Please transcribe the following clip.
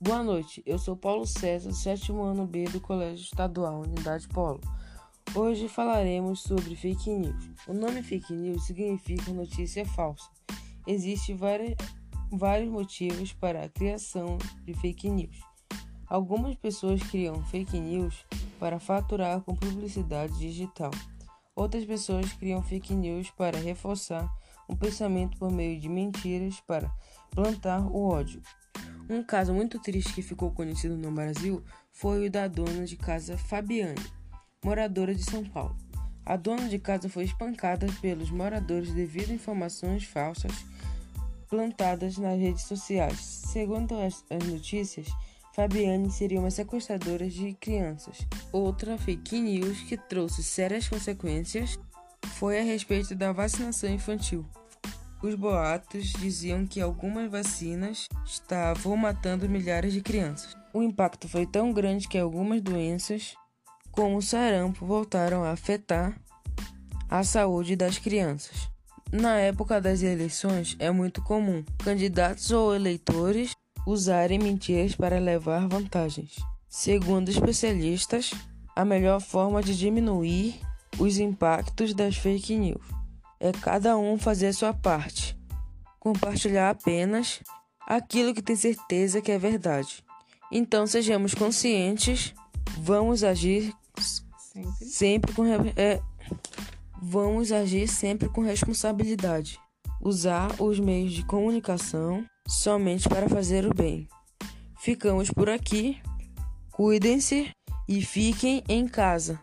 Boa noite, eu sou Paulo César, sétimo ano B do Colégio Estadual Unidade Polo. Hoje falaremos sobre fake news. O nome fake news significa notícia falsa. Existem vários motivos para a criação de fake news. Algumas pessoas criam fake news para faturar com publicidade digital. Outras pessoas criam fake news para reforçar um pensamento por meio de mentiras para plantar o ódio. Um caso muito triste que ficou conhecido no Brasil foi o da dona de casa Fabiane, moradora de São Paulo. A dona de casa foi espancada pelos moradores devido a informações falsas plantadas nas redes sociais. Segundo as, as notícias, Fabiane seria uma sequestradora de crianças. Outra fake news que trouxe sérias consequências foi a respeito da vacinação infantil. Os boatos diziam que algumas vacinas estavam matando milhares de crianças. O impacto foi tão grande que algumas doenças, como o sarampo, voltaram a afetar a saúde das crianças. Na época das eleições, é muito comum candidatos ou eleitores usarem mentiras para levar vantagens. Segundo especialistas, a melhor forma de diminuir os impactos das fake news é cada um fazer a sua parte. Compartilhar apenas aquilo que tem certeza que é verdade. Então sejamos conscientes, vamos agir sempre, sempre com é, vamos agir sempre com responsabilidade. Usar os meios de comunicação somente para fazer o bem. Ficamos por aqui. Cuidem-se e fiquem em casa.